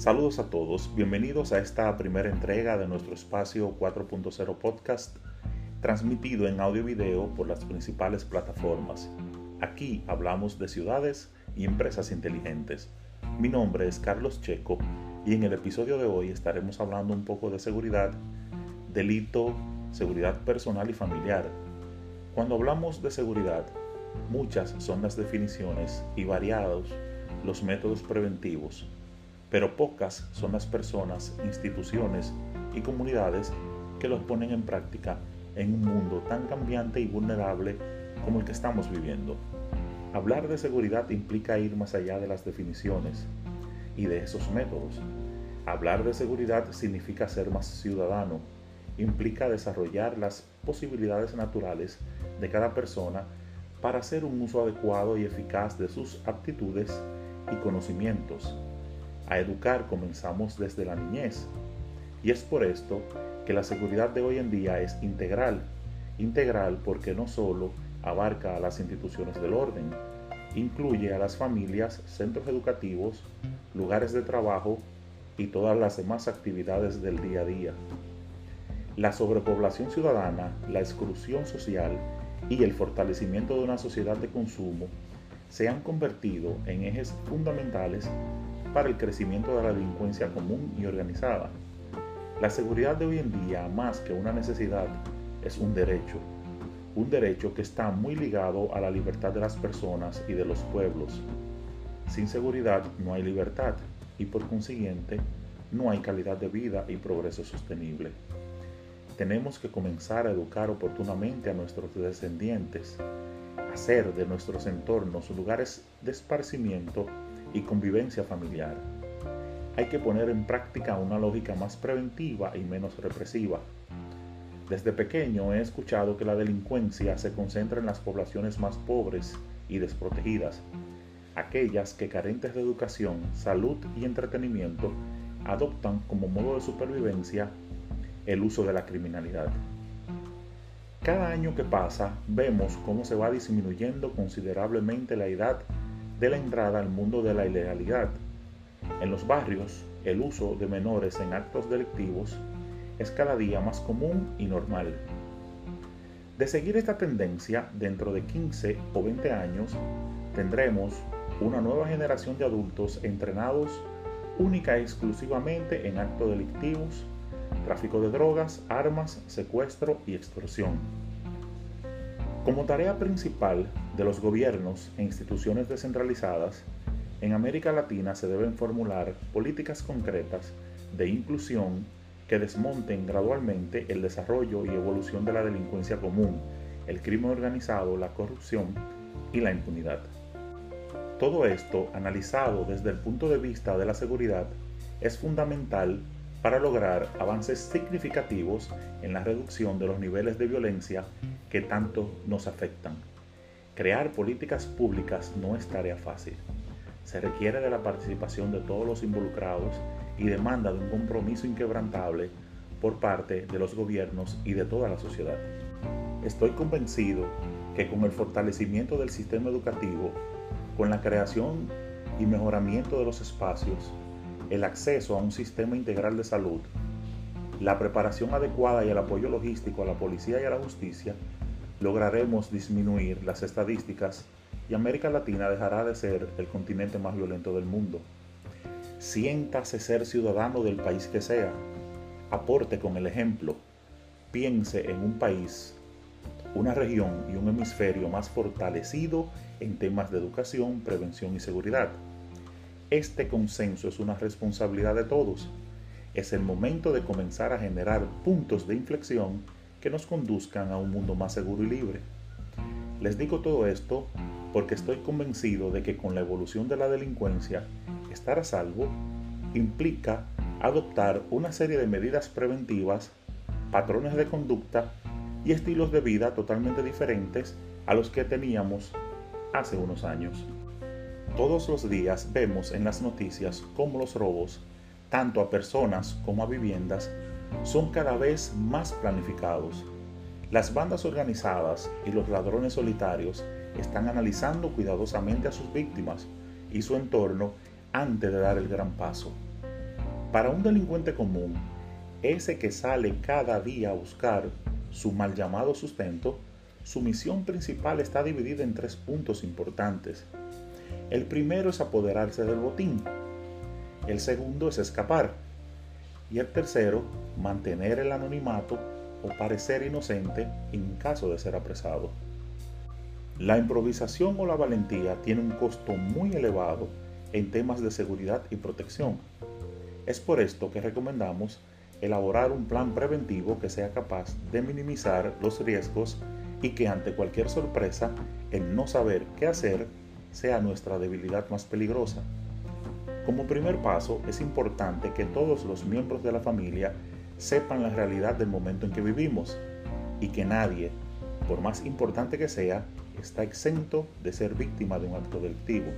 Saludos a todos, bienvenidos a esta primera entrega de nuestro espacio 4.0 podcast, transmitido en audio y video por las principales plataformas. Aquí hablamos de ciudades y empresas inteligentes. Mi nombre es Carlos Checo y en el episodio de hoy estaremos hablando un poco de seguridad, delito, seguridad personal y familiar. Cuando hablamos de seguridad, muchas son las definiciones y variados los métodos preventivos pero pocas son las personas, instituciones y comunidades que los ponen en práctica en un mundo tan cambiante y vulnerable como el que estamos viviendo. Hablar de seguridad implica ir más allá de las definiciones y de esos métodos. Hablar de seguridad significa ser más ciudadano, implica desarrollar las posibilidades naturales de cada persona para hacer un uso adecuado y eficaz de sus aptitudes y conocimientos a educar comenzamos desde la niñez. Y es por esto que la seguridad de hoy en día es integral. Integral porque no solo abarca a las instituciones del orden, incluye a las familias, centros educativos, lugares de trabajo y todas las demás actividades del día a día. La sobrepoblación ciudadana, la exclusión social y el fortalecimiento de una sociedad de consumo se han convertido en ejes fundamentales para el crecimiento de la delincuencia común y organizada. La seguridad de hoy en día, más que una necesidad, es un derecho, un derecho que está muy ligado a la libertad de las personas y de los pueblos. Sin seguridad no hay libertad y por consiguiente no hay calidad de vida y progreso sostenible. Tenemos que comenzar a educar oportunamente a nuestros descendientes, hacer de nuestros entornos lugares de esparcimiento y convivencia familiar. Hay que poner en práctica una lógica más preventiva y menos represiva. Desde pequeño he escuchado que la delincuencia se concentra en las poblaciones más pobres y desprotegidas, aquellas que carentes de educación, salud y entretenimiento adoptan como modo de supervivencia el uso de la criminalidad. Cada año que pasa vemos cómo se va disminuyendo considerablemente la edad de la entrada al mundo de la ilegalidad. En los barrios, el uso de menores en actos delictivos es cada día más común y normal. De seguir esta tendencia, dentro de 15 o 20 años, tendremos una nueva generación de adultos entrenados única y exclusivamente en actos delictivos, tráfico de drogas, armas, secuestro y extorsión. Como tarea principal de los gobiernos e instituciones descentralizadas, en América Latina se deben formular políticas concretas de inclusión que desmonten gradualmente el desarrollo y evolución de la delincuencia común, el crimen organizado, la corrupción y la impunidad. Todo esto, analizado desde el punto de vista de la seguridad, es fundamental para lograr avances significativos en la reducción de los niveles de violencia que tanto nos afectan. Crear políticas públicas no es tarea fácil. Se requiere de la participación de todos los involucrados y demanda de un compromiso inquebrantable por parte de los gobiernos y de toda la sociedad. Estoy convencido que con el fortalecimiento del sistema educativo, con la creación y mejoramiento de los espacios, el acceso a un sistema integral de salud, la preparación adecuada y el apoyo logístico a la policía y a la justicia, lograremos disminuir las estadísticas y América Latina dejará de ser el continente más violento del mundo. Siéntase ser ciudadano del país que sea, aporte con el ejemplo, piense en un país, una región y un hemisferio más fortalecido en temas de educación, prevención y seguridad. Este consenso es una responsabilidad de todos. Es el momento de comenzar a generar puntos de inflexión que nos conduzcan a un mundo más seguro y libre. Les digo todo esto porque estoy convencido de que con la evolución de la delincuencia, estar a salvo implica adoptar una serie de medidas preventivas, patrones de conducta y estilos de vida totalmente diferentes a los que teníamos hace unos años. Todos los días vemos en las noticias cómo los robos, tanto a personas como a viviendas, son cada vez más planificados. Las bandas organizadas y los ladrones solitarios están analizando cuidadosamente a sus víctimas y su entorno antes de dar el gran paso. Para un delincuente común, ese que sale cada día a buscar su mal llamado sustento, su misión principal está dividida en tres puntos importantes. El primero es apoderarse del botín, el segundo es escapar y el tercero, mantener el anonimato o parecer inocente en caso de ser apresado. La improvisación o la valentía tiene un costo muy elevado en temas de seguridad y protección. Es por esto que recomendamos elaborar un plan preventivo que sea capaz de minimizar los riesgos y que ante cualquier sorpresa el no saber qué hacer sea nuestra debilidad más peligrosa. Como primer paso, es importante que todos los miembros de la familia sepan la realidad del momento en que vivimos y que nadie, por más importante que sea, está exento de ser víctima de un acto delictivo.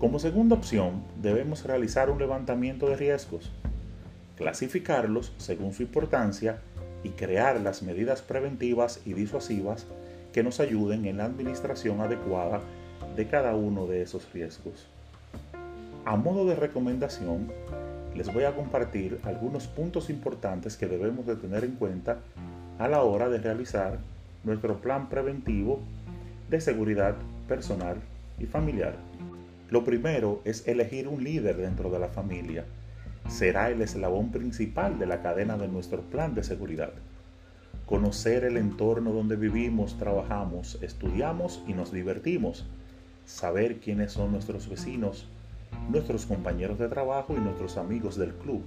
Como segunda opción, debemos realizar un levantamiento de riesgos, clasificarlos según su importancia y crear las medidas preventivas y disuasivas que nos ayuden en la administración adecuada de cada uno de esos riesgos. A modo de recomendación, les voy a compartir algunos puntos importantes que debemos de tener en cuenta a la hora de realizar nuestro plan preventivo de seguridad personal y familiar. Lo primero es elegir un líder dentro de la familia. Será el eslabón principal de la cadena de nuestro plan de seguridad. Conocer el entorno donde vivimos, trabajamos, estudiamos y nos divertimos. Saber quiénes son nuestros vecinos, nuestros compañeros de trabajo y nuestros amigos del club.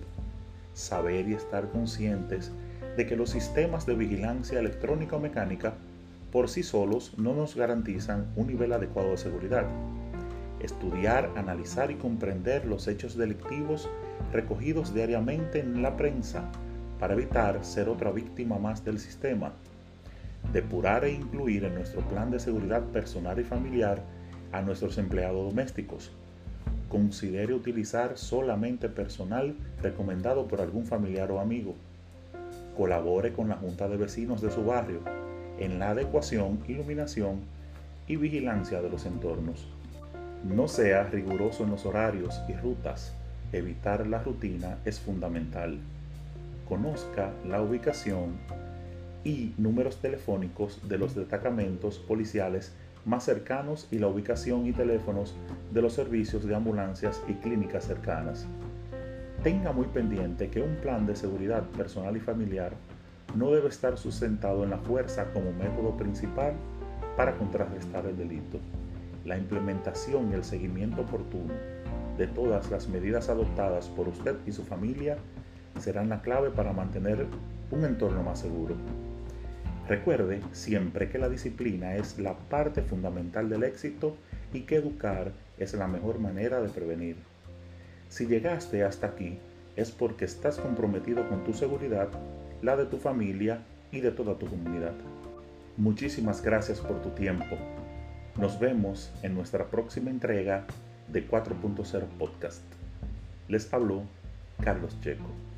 Saber y estar conscientes de que los sistemas de vigilancia electrónica o mecánica por sí solos no nos garantizan un nivel adecuado de seguridad. Estudiar, analizar y comprender los hechos delictivos recogidos diariamente en la prensa para evitar ser otra víctima más del sistema. Depurar e incluir en nuestro plan de seguridad personal y familiar a nuestros empleados domésticos, considere utilizar solamente personal recomendado por algún familiar o amigo. Colabore con la junta de vecinos de su barrio en la adecuación, iluminación y vigilancia de los entornos. No sea riguroso en los horarios y rutas. Evitar la rutina es fundamental. Conozca la ubicación y números telefónicos de los destacamentos policiales más cercanos y la ubicación y teléfonos de los servicios de ambulancias y clínicas cercanas. Tenga muy pendiente que un plan de seguridad personal y familiar no debe estar sustentado en la fuerza como método principal para contrarrestar el delito. La implementación y el seguimiento oportuno de todas las medidas adoptadas por usted y su familia serán la clave para mantener un entorno más seguro. Recuerde siempre que la disciplina es la parte fundamental del éxito y que educar es la mejor manera de prevenir. Si llegaste hasta aquí es porque estás comprometido con tu seguridad, la de tu familia y de toda tu comunidad. Muchísimas gracias por tu tiempo. Nos vemos en nuestra próxima entrega de 4.0 Podcast. Les habló Carlos Checo.